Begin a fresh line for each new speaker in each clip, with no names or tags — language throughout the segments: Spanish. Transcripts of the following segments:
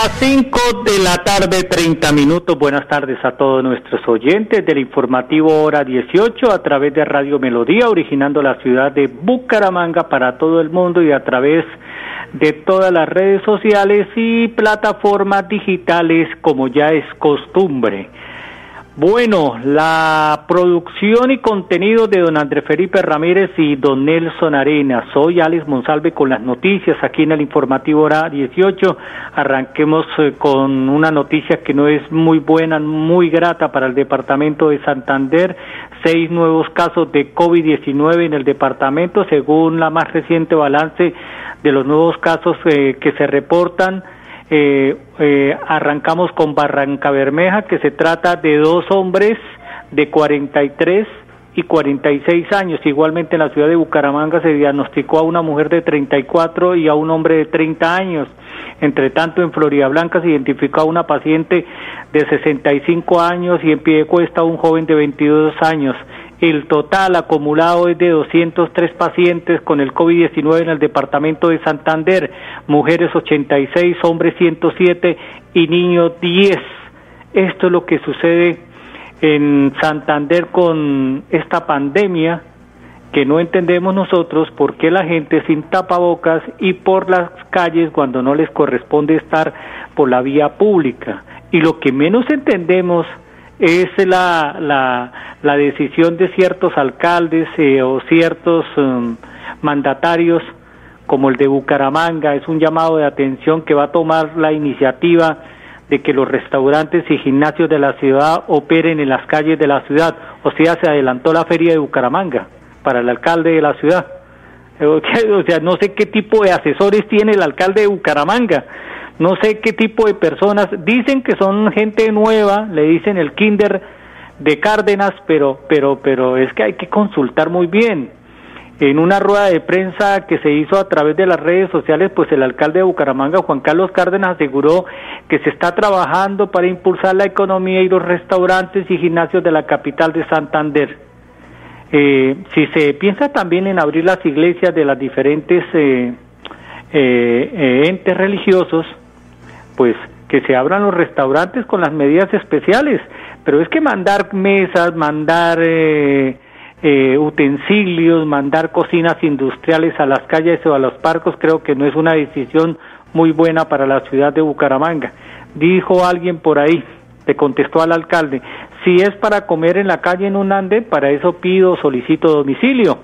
Las 5 de la tarde, 30 minutos. Buenas tardes a todos nuestros oyentes del informativo Hora 18 a través de Radio Melodía, originando la ciudad de Bucaramanga para todo el mundo y a través de todas las redes sociales y plataformas digitales como ya es costumbre. Bueno, la producción y contenido de don Andrés Felipe Ramírez y don Nelson Arenas. Soy Alex Monsalve con las noticias aquí en el informativo hora 18. Arranquemos eh, con una noticia que no es muy buena, muy grata para el departamento de Santander. Seis nuevos casos de COVID-19 en el departamento, según la más reciente balance de los nuevos casos eh, que se reportan eh, eh, arrancamos con Barranca Bermeja, que se trata de dos hombres de 43 y 46 años. Igualmente en la ciudad de Bucaramanga se diagnosticó a una mujer de 34 y a un hombre de 30 años. Entre tanto, en Florida Blanca se identificó a una paciente de 65 años y en pie de cuesta a un joven de 22 años. El total acumulado es de 203 pacientes con el COVID-19 en el departamento de Santander, mujeres 86, hombres 107 y niños 10. Esto es lo que sucede en Santander con esta pandemia que no entendemos nosotros por qué la gente sin tapabocas y por las calles cuando no les corresponde estar por la vía pública. Y lo que menos entendemos es la, la, la decisión de ciertos alcaldes eh, o ciertos um, mandatarios como el de Bucaramanga, es un llamado de atención que va a tomar la iniciativa de que los restaurantes y gimnasios de la ciudad operen en las calles de la ciudad. O sea, se adelantó la feria de Bucaramanga para el alcalde de la ciudad. O sea, no sé qué tipo de asesores tiene el alcalde de Bucaramanga no sé qué tipo de personas, dicen que son gente nueva, le dicen el kinder de Cárdenas, pero, pero, pero es que hay que consultar muy bien. En una rueda de prensa que se hizo a través de las redes sociales, pues el alcalde de Bucaramanga, Juan Carlos Cárdenas, aseguró que se está trabajando para impulsar la economía y los restaurantes y gimnasios de la capital de Santander. Eh, si se piensa también en abrir las iglesias de las diferentes eh, eh, entes religiosos, pues que se abran los restaurantes con las medidas especiales, pero es que mandar mesas, mandar eh, eh, utensilios, mandar cocinas industriales a las calles o a los parcos, creo que no es una decisión muy buena para la ciudad de Bucaramanga. Dijo alguien por ahí, le contestó al alcalde, si es para comer en la calle en un ande, para eso pido, solicito domicilio.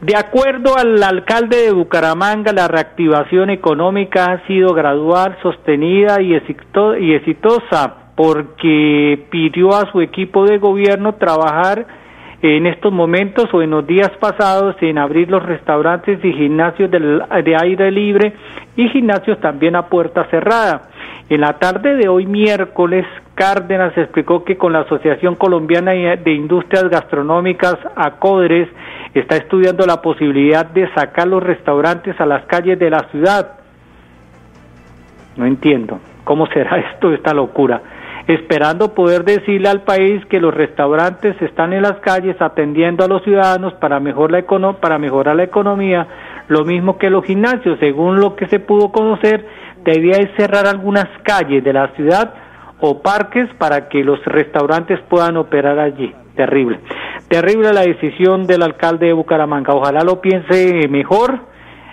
De acuerdo al alcalde de Bucaramanga, la reactivación económica ha sido gradual, sostenida y, exitosa porque pidió a su equipo de gobierno trabajar en estos momentos o en los días pasados en abrir los restaurantes y gimnasios de aire libre y gimnasios también a puerta cerrada. En la tarde de hoy miércoles, Cárdenas explicó que con la Asociación Colombiana de Industrias Gastronómicas, ACODRES, está estudiando la posibilidad de sacar los restaurantes a las calles de la ciudad. No entiendo cómo será esto, esta locura. Esperando poder decirle al país que los restaurantes están en las calles atendiendo a los ciudadanos para, para mejorar la economía, lo mismo que los gimnasios. Según lo que se pudo conocer, debía cerrar algunas calles de la ciudad o parques para que los restaurantes puedan operar allí. Terrible. Terrible la decisión del alcalde de Bucaramanga. Ojalá lo piense mejor.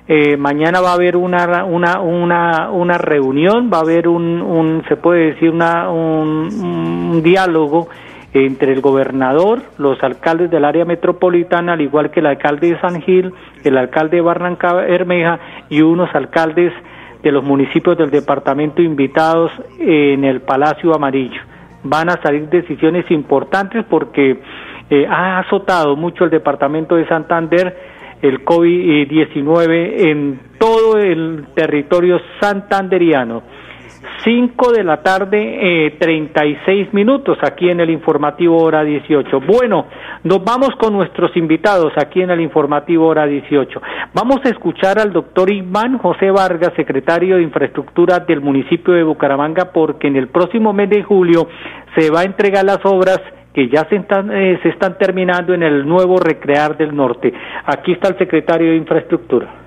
Eh, mañana va a haber una, una, una, una reunión, va a haber un, un se puede decir, una, un, diálogo entre el gobernador, los alcaldes del área metropolitana, al igual que el alcalde de San Gil, el alcalde de Barranca Bermeja y unos alcaldes de los municipios del departamento invitados en el Palacio Amarillo. Van a salir decisiones importantes porque eh, ha azotado mucho el departamento de Santander el COVID-19 en todo el territorio santanderiano. 5 de la tarde, eh, 36 minutos aquí en el informativo hora 18. Bueno, nos vamos con nuestros invitados aquí en el informativo hora 18. Vamos a escuchar al doctor Iván José Vargas, secretario de Infraestructura del municipio de Bucaramanga, porque en el próximo mes de julio se va a entregar las obras que ya se están, eh, se están terminando en el nuevo Recrear del Norte. Aquí está el secretario de Infraestructura.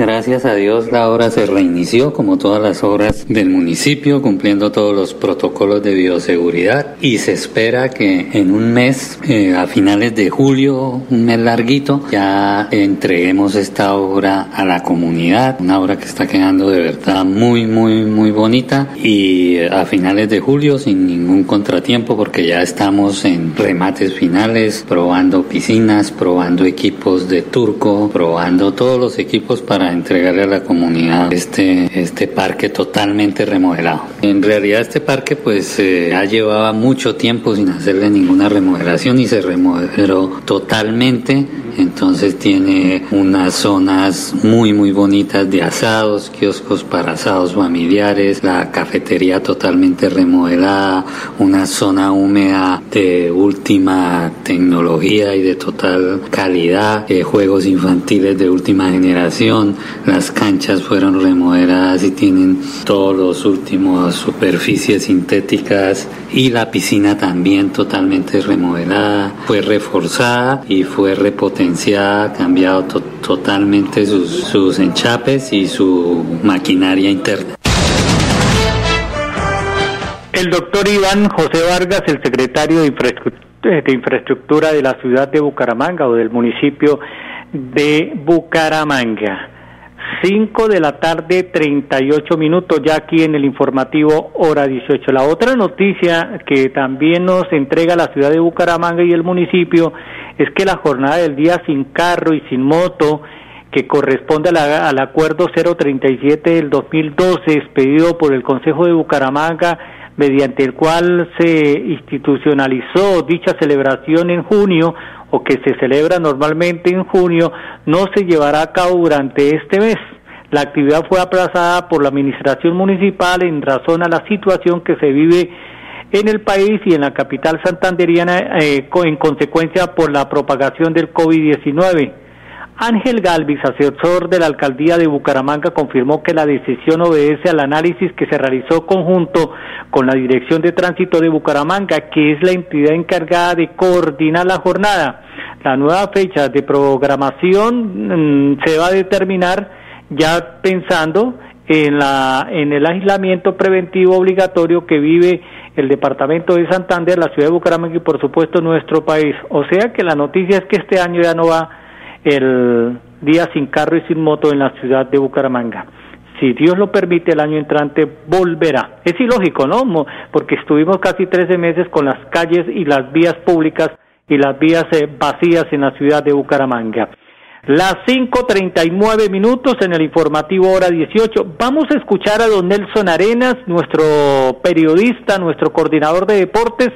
Gracias a Dios la obra se reinició como todas las obras del municipio, cumpliendo todos los protocolos de bioseguridad. Y se espera que en un mes, eh, a finales de julio, un mes larguito, ya entreguemos esta obra a la comunidad, una obra que está quedando de verdad muy, muy, muy bonita. Y a finales de julio sin ningún contratiempo porque ya estamos en remates finales, probando piscinas, probando equipos de turco, probando todos los equipos para entregarle a la comunidad este, este parque totalmente remodelado. En realidad este parque pues eh, ya llevaba mucho tiempo sin hacerle ninguna remodelación y se remodeló totalmente, entonces tiene unas zonas muy muy bonitas de asados, kioscos para asados familiares, la cafetería totalmente remodelada, una zona húmeda de última tecnología y de total calidad, eh, juegos infantiles de última generación, las canchas fueron remodeladas y tienen todos los últimos superficies sintéticas y la piscina también totalmente remodelada, fue reforzada y fue repotenciada, cambiado totalmente sus, sus enchapes y su maquinaria interna.
El doctor Iván José Vargas, el secretario de infraestructura de la ciudad de Bucaramanga o del municipio de Bucaramanga. 5 de la tarde, 38 minutos, ya aquí en el informativo hora 18. La otra noticia que también nos entrega la ciudad de Bucaramanga y el municipio es que la jornada del día sin carro y sin moto, que corresponde al acuerdo 037 del 2012, expedido por el Consejo de Bucaramanga, mediante el cual se institucionalizó dicha celebración en junio, o que se celebra normalmente en junio no se llevará a cabo durante este mes. La actividad fue aplazada por la administración municipal en razón a la situación que se vive en el país y en la capital santanderiana eh, en consecuencia por la propagación del COVID-19. Ángel Galvis, asesor de la alcaldía de Bucaramanga, confirmó que la decisión obedece al análisis que se realizó conjunto con la Dirección de Tránsito de Bucaramanga, que es la entidad encargada de coordinar la jornada. La nueva fecha de programación mm, se va a determinar ya pensando en, la, en el aislamiento preventivo obligatorio que vive el departamento de Santander, la ciudad de Bucaramanga y por supuesto nuestro país. O sea que la noticia es que este año ya no va el día sin carro y sin moto en la ciudad de Bucaramanga. Si Dios lo permite, el año entrante volverá. Es ilógico, ¿no? Porque estuvimos casi 13 meses con las calles y las vías públicas y las vías eh, vacías en la ciudad de Bucaramanga. Las 5.39 minutos en el informativo hora 18. Vamos a escuchar a don Nelson Arenas, nuestro periodista, nuestro coordinador de deportes,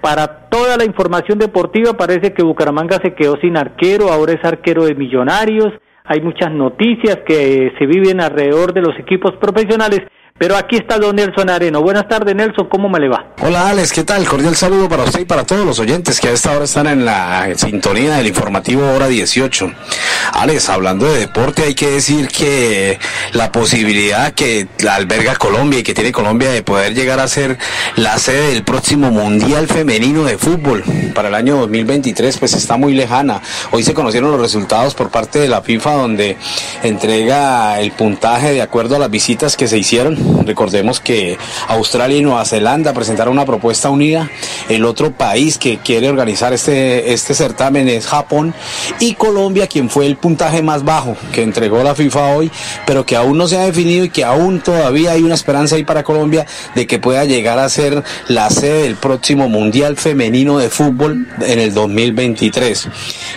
para toda la información deportiva parece que Bucaramanga se quedó sin arquero, ahora es arquero de Millonarios. Hay muchas noticias que se viven alrededor de los equipos profesionales pero aquí está don Nelson Areno. Buenas tardes, Nelson, ¿cómo me le va?
Hola, Alex, ¿qué tal? Cordial saludo para usted y para todos los oyentes que a esta hora están en la sintonía del informativo hora 18. Alex, hablando de deporte, hay que decir que la posibilidad que alberga Colombia y que tiene Colombia de poder llegar a ser la sede del próximo Mundial Femenino de Fútbol para el año 2023, pues está muy lejana. Hoy se conocieron los resultados por parte de la FIFA, donde entrega el puntaje de acuerdo a las visitas que se hicieron Recordemos que Australia y Nueva Zelanda presentaron una propuesta unida. El otro país que quiere organizar este, este certamen es Japón y Colombia, quien fue el puntaje más bajo que entregó la FIFA hoy, pero que aún no se ha definido y que aún todavía hay una esperanza ahí para Colombia de que pueda llegar a ser la sede del próximo Mundial Femenino de Fútbol en el 2023.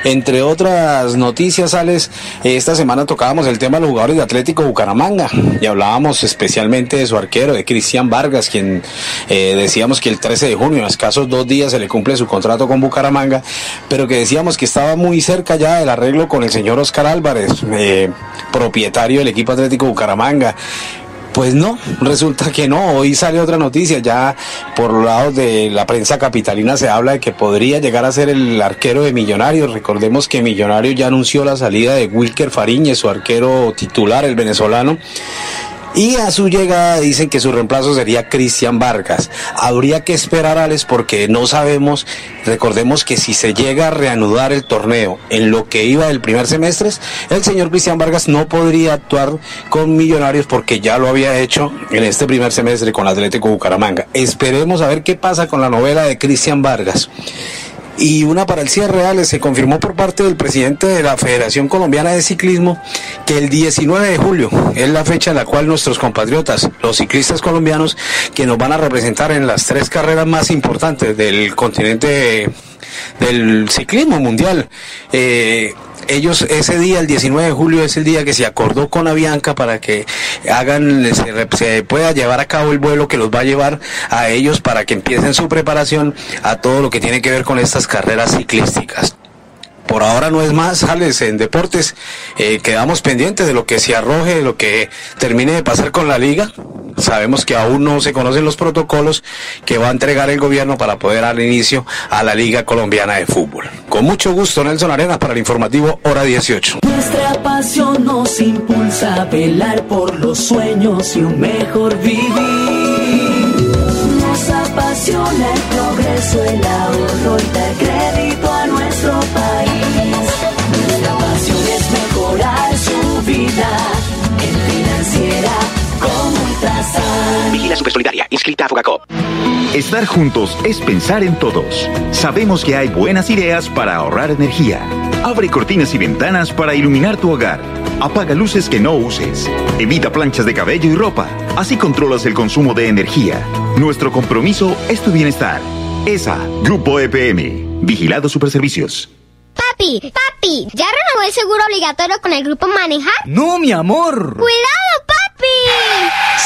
Entre otras noticias, Alex, esta semana tocábamos el tema de los jugadores de Atlético Bucaramanga y hablábamos especialmente de su arquero, de Cristian Vargas, quien eh, decíamos que el 13 de junio, en escasos dos días, se le cumple su contrato con Bucaramanga, pero que decíamos que estaba muy cerca ya del arreglo con el señor Oscar Álvarez, eh, propietario del equipo Atlético Bucaramanga. Pues no, resulta que no. Hoy sale otra noticia. Ya por lado de la prensa capitalina se habla de que podría llegar a ser el arquero de Millonarios. Recordemos que Millonarios ya anunció la salida de Wilker Fariñez, su arquero titular, el venezolano. Y a su llegada dicen que su reemplazo sería Cristian Vargas. Habría que esperar, Alex, porque no sabemos. Recordemos que si se llega a reanudar el torneo en lo que iba del primer semestre, el señor Cristian Vargas no podría actuar con Millonarios porque ya lo había hecho en este primer semestre con Atlético Bucaramanga. Esperemos a ver qué pasa con la novela de Cristian Vargas. Y una para el cierre, real se confirmó por parte del presidente de la Federación Colombiana de Ciclismo que el 19 de julio es la fecha en la cual nuestros compatriotas, los ciclistas colombianos, que nos van a representar en las tres carreras más importantes del continente del ciclismo mundial, eh, ellos ese día, el 19 de julio, es el día que se acordó con Avianca para que hagan, se, pueda llevar a cabo el vuelo que los va a llevar a ellos para que empiecen su preparación a todo lo que tiene que ver con estas carreras ciclísticas por ahora no es más, sales en deportes, eh, quedamos pendientes de lo que se arroje, de lo que termine de pasar con la liga. Sabemos que aún no se conocen los protocolos que va a entregar el gobierno para poder dar inicio a la Liga Colombiana de Fútbol. Con mucho gusto, Nelson Arenas para el informativo Hora 18.
Nuestra pasión nos impulsa a velar por los sueños y un mejor vivir. Nos apasiona el progreso, el ahorro y
Vigila Supersolidaria, inscrita a Fogacop. Estar juntos es pensar en todos. Sabemos que hay buenas ideas para ahorrar energía. Abre cortinas y ventanas para iluminar tu hogar. Apaga luces que no uses. Evita planchas de cabello y ropa. Así controlas el consumo de energía. Nuestro compromiso es tu bienestar. ESA, Grupo EPM. Vigilado Superservicios.
Papi, papi, ¿ya renovó el seguro obligatorio con el grupo Manejar?
No, mi amor.
¡Cuidado, papi!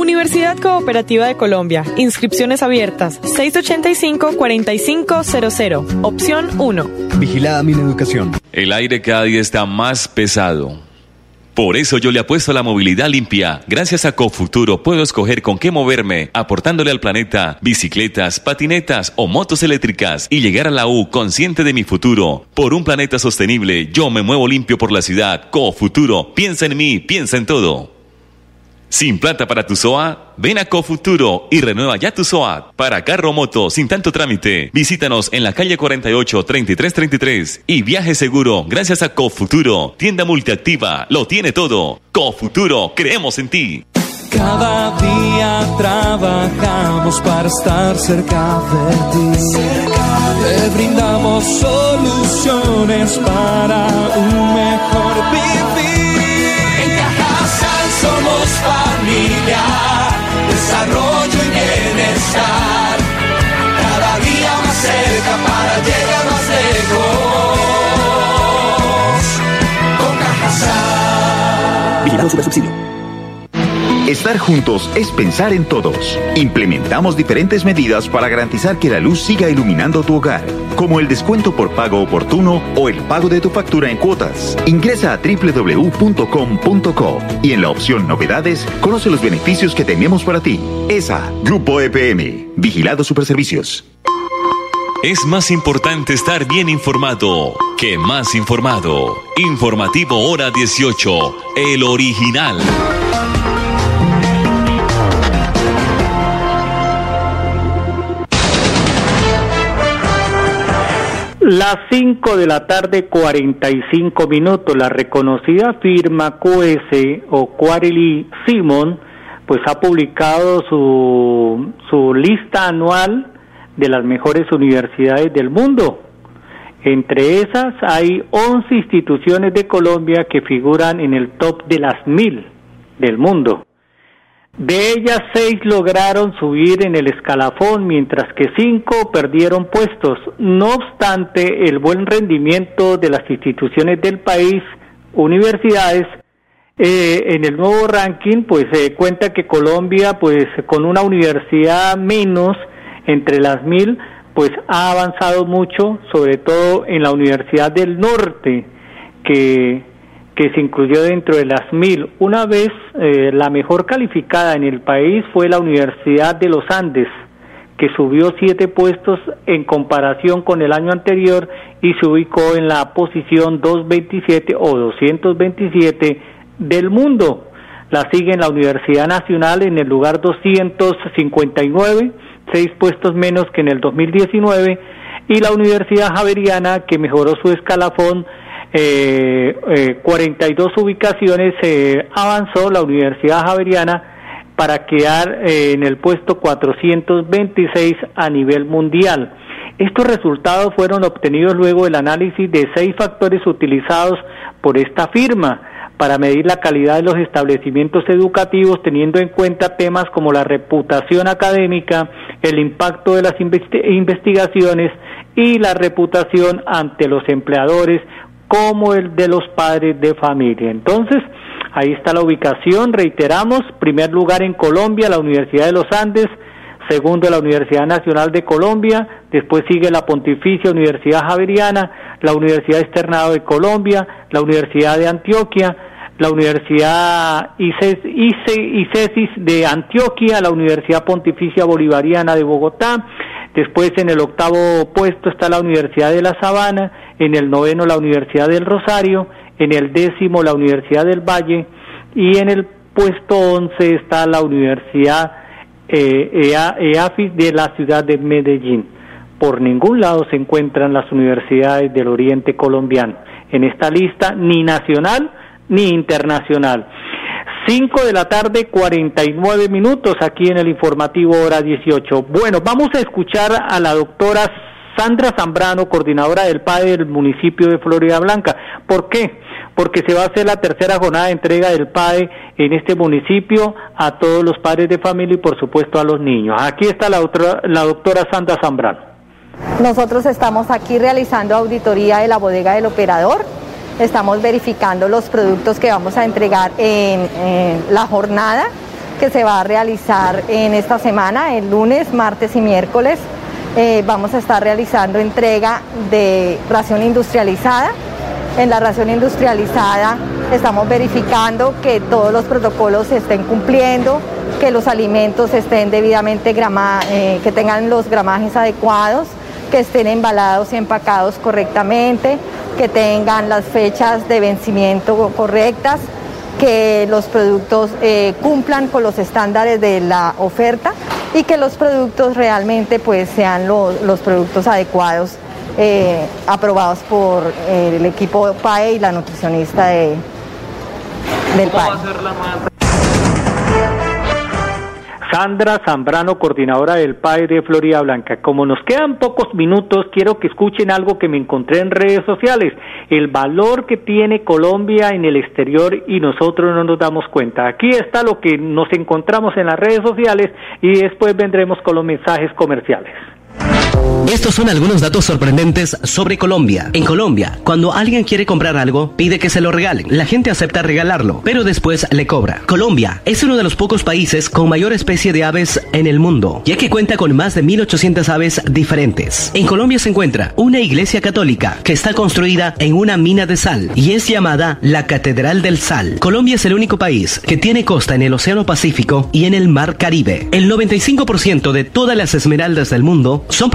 Universidad Cooperativa de Colombia. Inscripciones abiertas. 685-4500. Opción 1.
Vigilada mi educación.
El aire cada día está más pesado. Por eso yo le apuesto a la movilidad limpia. Gracias a Cofuturo puedo escoger con qué moverme, aportándole al planeta bicicletas, patinetas o motos eléctricas y llegar a la U consciente de mi futuro. Por un planeta sostenible, yo me muevo limpio por la ciudad. Cofuturo, piensa en mí, piensa en todo. Sin plata para tu SOA, ven a Cofuturo y renueva ya tu SOA. Para carro moto sin tanto trámite, visítanos en la calle 48 3333 y viaje seguro gracias a Cofuturo, tienda multiactiva, lo tiene todo. Cofuturo, creemos en ti.
Cada día trabajamos para estar cerca de ti. Te brindamos soluciones para un mejor vivir. Familia, desarrollo y bienestar. Cada día más cerca para llegar más lejos. Con.
Vigilado Super Subsidio. Estar juntos es pensar en todos. Implementamos diferentes medidas para garantizar que la luz siga iluminando tu hogar, como el descuento por pago oportuno o el pago de tu factura en cuotas. Ingresa a www.com.co y en la opción Novedades conoce los beneficios que tenemos para ti. ESA, Grupo EPM, Vigilado Superservicios.
Es más importante estar bien informado que más informado. Informativo Hora 18, el original.
Las 5 de la tarde, 45 minutos. La reconocida firma QS o Quarely Simon, pues ha publicado su, su lista anual de las mejores universidades del mundo. Entre esas hay 11 instituciones de Colombia que figuran en el top de las mil del mundo. De ellas, seis lograron subir en el escalafón, mientras que cinco perdieron puestos. No obstante, el buen rendimiento de las instituciones del país, universidades, eh, en el nuevo ranking, pues se cuenta que Colombia, pues con una universidad menos entre las mil, pues ha avanzado mucho, sobre todo en la Universidad del Norte, que que se incluyó dentro de las mil. Una vez eh, la mejor calificada en el país fue la Universidad de los Andes, que subió siete puestos en comparación con el año anterior y se ubicó en la posición 227 o 227 del mundo. La sigue la Universidad Nacional en el lugar 259, seis puestos menos que en el 2019, y la Universidad Javeriana, que mejoró su escalafón 42 ubicaciones eh, avanzó la Universidad Javeriana para quedar eh, en el puesto 426 a nivel mundial. Estos resultados fueron obtenidos luego del análisis de seis factores utilizados por esta firma para medir la calidad de los establecimientos educativos teniendo en cuenta temas como la reputación académica, el impacto de las investigaciones y la reputación ante los empleadores como el de los padres de familia. Entonces, ahí está la ubicación, reiteramos, primer lugar en Colombia, la Universidad de los Andes, segundo la Universidad Nacional de Colombia, después sigue la Pontificia Universidad Javeriana, la Universidad Externado de Colombia, la Universidad de Antioquia, la Universidad ICESIS de Antioquia, la Universidad Pontificia Bolivariana de Bogotá, después en el octavo puesto está la Universidad de La Sabana, en el noveno la Universidad del Rosario, en el décimo la Universidad del Valle y en el puesto once está la Universidad eh, EAFIS de la ciudad de Medellín. Por ningún lado se encuentran las universidades del oriente colombiano en esta lista, ni nacional ni internacional. Cinco de la tarde, cuarenta y nueve minutos aquí en el informativo hora 18. Bueno, vamos a escuchar a la doctora Sandra Zambrano, coordinadora del PAE del municipio de Florida Blanca. ¿Por qué? Porque se va a hacer la tercera jornada de entrega del PAE en este municipio a todos los padres de familia y por supuesto a los niños. Aquí está la, doctora, la doctora Sandra Zambrano.
Nosotros estamos aquí realizando auditoría de la bodega del operador. Estamos verificando los productos que vamos a entregar en, la jornada que se va a realizar en esta semana, el lunes, martes y miércoles eh, vamos a estar realizando entrega de ración industrializada. En la ración industrializada estamos verificando que todos los protocolos se estén cumpliendo, que los alimentos estén debidamente grama, eh, que tengan los gramajes adecuados, que estén embalados y empacados correctamente, que tengan las fechas de vencimiento correctas, que los productos eh, cumplan con los estándares de la oferta y que los productos realmente pues sean los productos adecuados eh, aprobados por eh, el equipo PAE y la nutricionista de, del PAE.
Sandra Zambrano, coordinadora del PAE de Florida Blanca. Como nos quedan pocos minutos, quiero que escuchen algo que me encontré en redes sociales, el valor que tiene Colombia en el exterior y nosotros no nos damos cuenta. Aquí está lo que nos encontramos en las redes sociales y después vendremos con los mensajes comerciales.
Estos son algunos datos sorprendentes sobre Colombia. En Colombia, cuando alguien quiere comprar algo, pide que se lo regalen. La gente acepta regalarlo, pero después le cobra. Colombia es uno de los pocos países con mayor especie de aves en el mundo, ya que cuenta con más de 1800 aves diferentes. En Colombia se encuentra una iglesia católica que está construida en una mina de sal y es llamada la Catedral del Sal. Colombia es el único país que tiene costa en el Océano Pacífico y en el Mar Caribe. El 95% de todas las esmeraldas del mundo son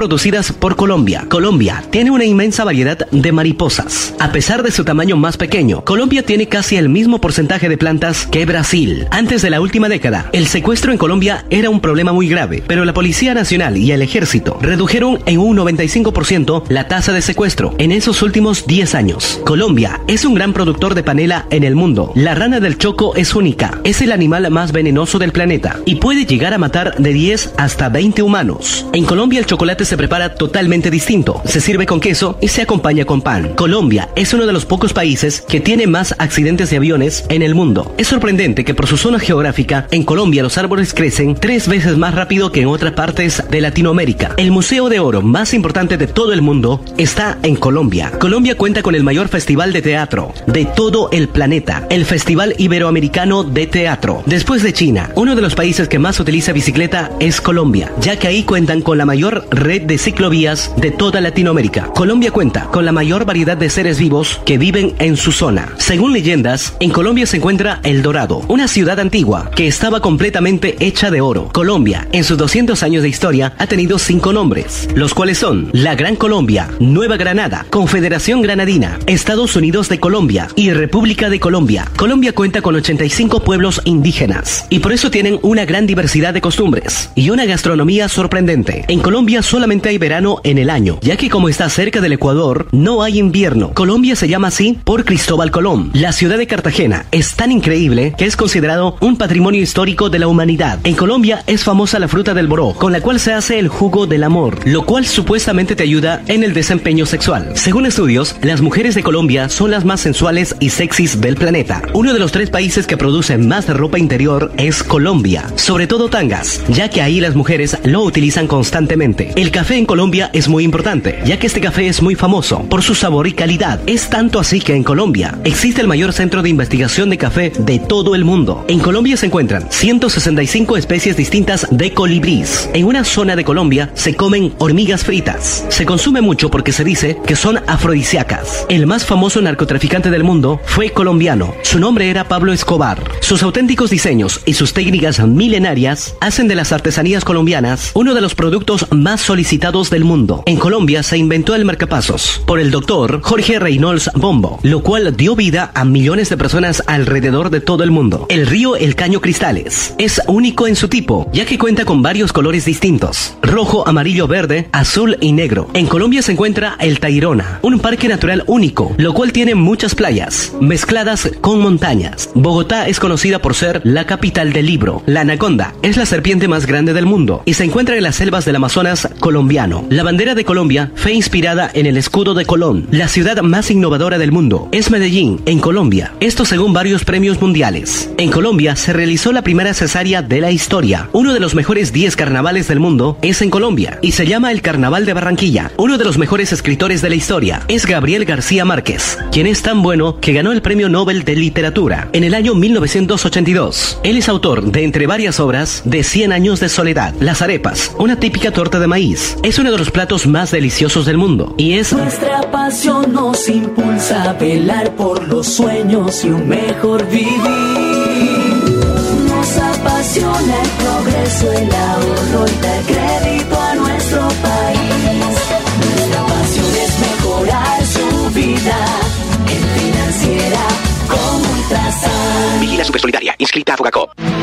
por Colombia. Colombia tiene una inmensa variedad de mariposas. A pesar de su tamaño más pequeño, Colombia tiene casi el mismo porcentaje de plantas que Brasil. Antes de la última década, el secuestro en Colombia era un problema muy grave, pero la Policía Nacional y el Ejército redujeron en un 95% la tasa de secuestro en esos últimos 10 años. Colombia es un gran productor de panela en el mundo. La rana del choco es única, es el animal más venenoso del planeta y puede llegar a matar de 10 hasta 20 humanos. En Colombia el chocolate se se prepara totalmente distinto. Se sirve con queso y se acompaña con pan. Colombia es uno de los pocos países que tiene más accidentes de aviones en el mundo. Es sorprendente que por su zona geográfica, en Colombia los árboles crecen tres veces más rápido que en otras partes de Latinoamérica. El Museo de Oro más importante de todo el mundo está en Colombia. Colombia cuenta con el mayor festival de teatro de todo el planeta, el Festival Iberoamericano de Teatro. Después de China, uno de los países que más utiliza bicicleta es Colombia, ya que ahí cuentan con la mayor red de ciclovías de toda Latinoamérica. Colombia cuenta con la mayor variedad de seres vivos que viven en su zona. Según leyendas, en Colombia se encuentra El Dorado, una ciudad antigua que estaba completamente hecha de oro. Colombia, en sus 200 años de historia, ha tenido cinco nombres, los cuales son La Gran Colombia, Nueva Granada, Confederación Granadina, Estados Unidos de Colombia y República de Colombia. Colombia cuenta con 85 pueblos indígenas y por eso tienen una gran diversidad de costumbres y una gastronomía sorprendente. En Colombia solamente hay verano en el año, ya que como está cerca del Ecuador, no hay invierno. Colombia se llama así por Cristóbal Colón. La ciudad de Cartagena es tan increíble que es considerado un patrimonio histórico de la humanidad. En Colombia es famosa la fruta del boró, con la cual se hace el jugo del amor, lo cual supuestamente te ayuda en el desempeño sexual. Según estudios, las mujeres de Colombia son las más sensuales y sexys del planeta. Uno de los tres países que producen más ropa interior es Colombia, sobre todo tangas, ya que ahí las mujeres lo utilizan constantemente. El café en Colombia es muy importante, ya que este café es muy famoso por su sabor y calidad. Es tanto así que en Colombia existe el mayor centro de investigación de café de todo el mundo. En Colombia se encuentran 165 especies distintas de colibrís. En una zona de Colombia se comen hormigas fritas. Se consume mucho porque se dice que son afrodisíacas. El más famoso narcotraficante del mundo fue colombiano. Su nombre era Pablo Escobar. Sus auténticos diseños y sus técnicas milenarias hacen de las artesanías colombianas uno de los productos más solicitados del mundo. En Colombia se inventó el marcapasos por el doctor Jorge Reynolds Bombo, lo cual dio vida a millones de personas alrededor de todo el mundo. El río El Caño Cristales es único en su tipo, ya que cuenta con varios colores distintos: rojo, amarillo, verde, azul y negro. En Colombia se encuentra el Tairona, un parque natural único, lo cual tiene muchas playas mezcladas con montañas. Bogotá es conocida por ser la capital del libro. La anaconda es la serpiente más grande del mundo y se encuentra en las selvas del Amazonas colombiano. La bandera de Colombia fue inspirada en el escudo de Colón. La ciudad más innovadora del mundo es Medellín, en Colombia. Esto según varios premios mundiales. En Colombia se realizó la primera cesárea de la historia. Uno de los mejores 10 carnavales del mundo es en Colombia y se llama el Carnaval de Barranquilla. Uno de los mejores escritores de la historia es Gabriel García Márquez, quien es tan bueno que ganó el Premio Nobel de Literatura en el año 1982. Él es autor de entre varias obras de 100 años de soledad, Las arepas, una típica torta de maíz. Es uno de los platos más deliciosos del mundo y es
Nuestra pasión nos impulsa a velar por los sueños y un mejor vivir. Nos apasiona el progreso, el ahorro y dar crédito a nuestro país. Nuestra pasión es mejorar su vida en financiera como Ultrasan.
Vigila Supersolidaria, inscrita a Fogacop.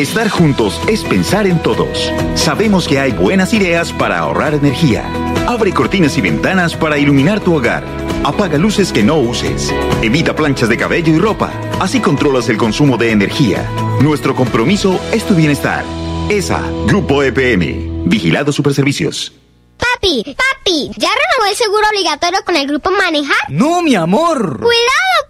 Estar juntos es pensar en todos. Sabemos que hay buenas ideas para ahorrar energía. Abre cortinas y ventanas para iluminar tu hogar. Apaga luces que no uses. Evita planchas de cabello y ropa. Así controlas el consumo de energía. Nuestro compromiso es tu bienestar. ESA, Grupo EPM. Vigilado Superservicios.
Papi, papi, ¿ya renovó el seguro obligatorio con el grupo Manejar?
No, mi amor.
¡Cuidado, papi!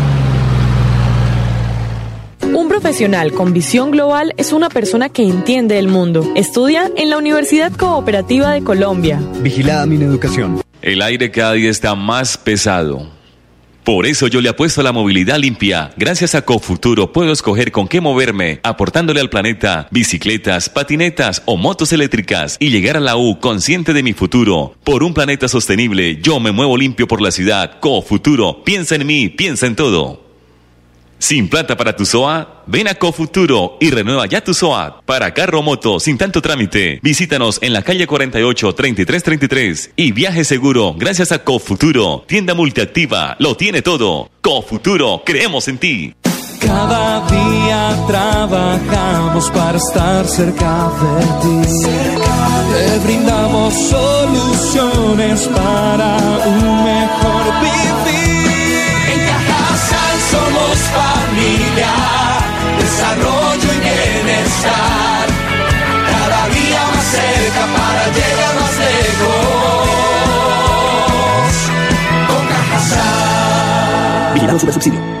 Un profesional con visión global es una persona que entiende el mundo. Estudia en la Universidad Cooperativa de Colombia.
Vigilada mi educación.
El aire cada día está más pesado. Por eso yo le apuesto a la movilidad limpia. Gracias a Cofuturo puedo escoger con qué moverme, aportándole al planeta bicicletas, patinetas o motos eléctricas y llegar a la U consciente de mi futuro. Por un planeta sostenible, yo me muevo limpio por la ciudad. Cofuturo, piensa en mí, piensa en todo. Sin plata para tu SOA, ven a Cofuturo y renueva ya tu SOA. Para carro moto, sin tanto trámite, visítanos en la calle 48 3333 y viaje seguro gracias a Cofuturo, tienda multiactiva, lo tiene todo. Cofuturo, creemos en ti.
Cada día trabajamos para estar cerca de ti. Te brindamos soluciones para un mejor vivir. Somos familia, desarrollo y bienestar. Cada día más cerca para llegar más lejos. Con.
Vigilado Super Subsidio.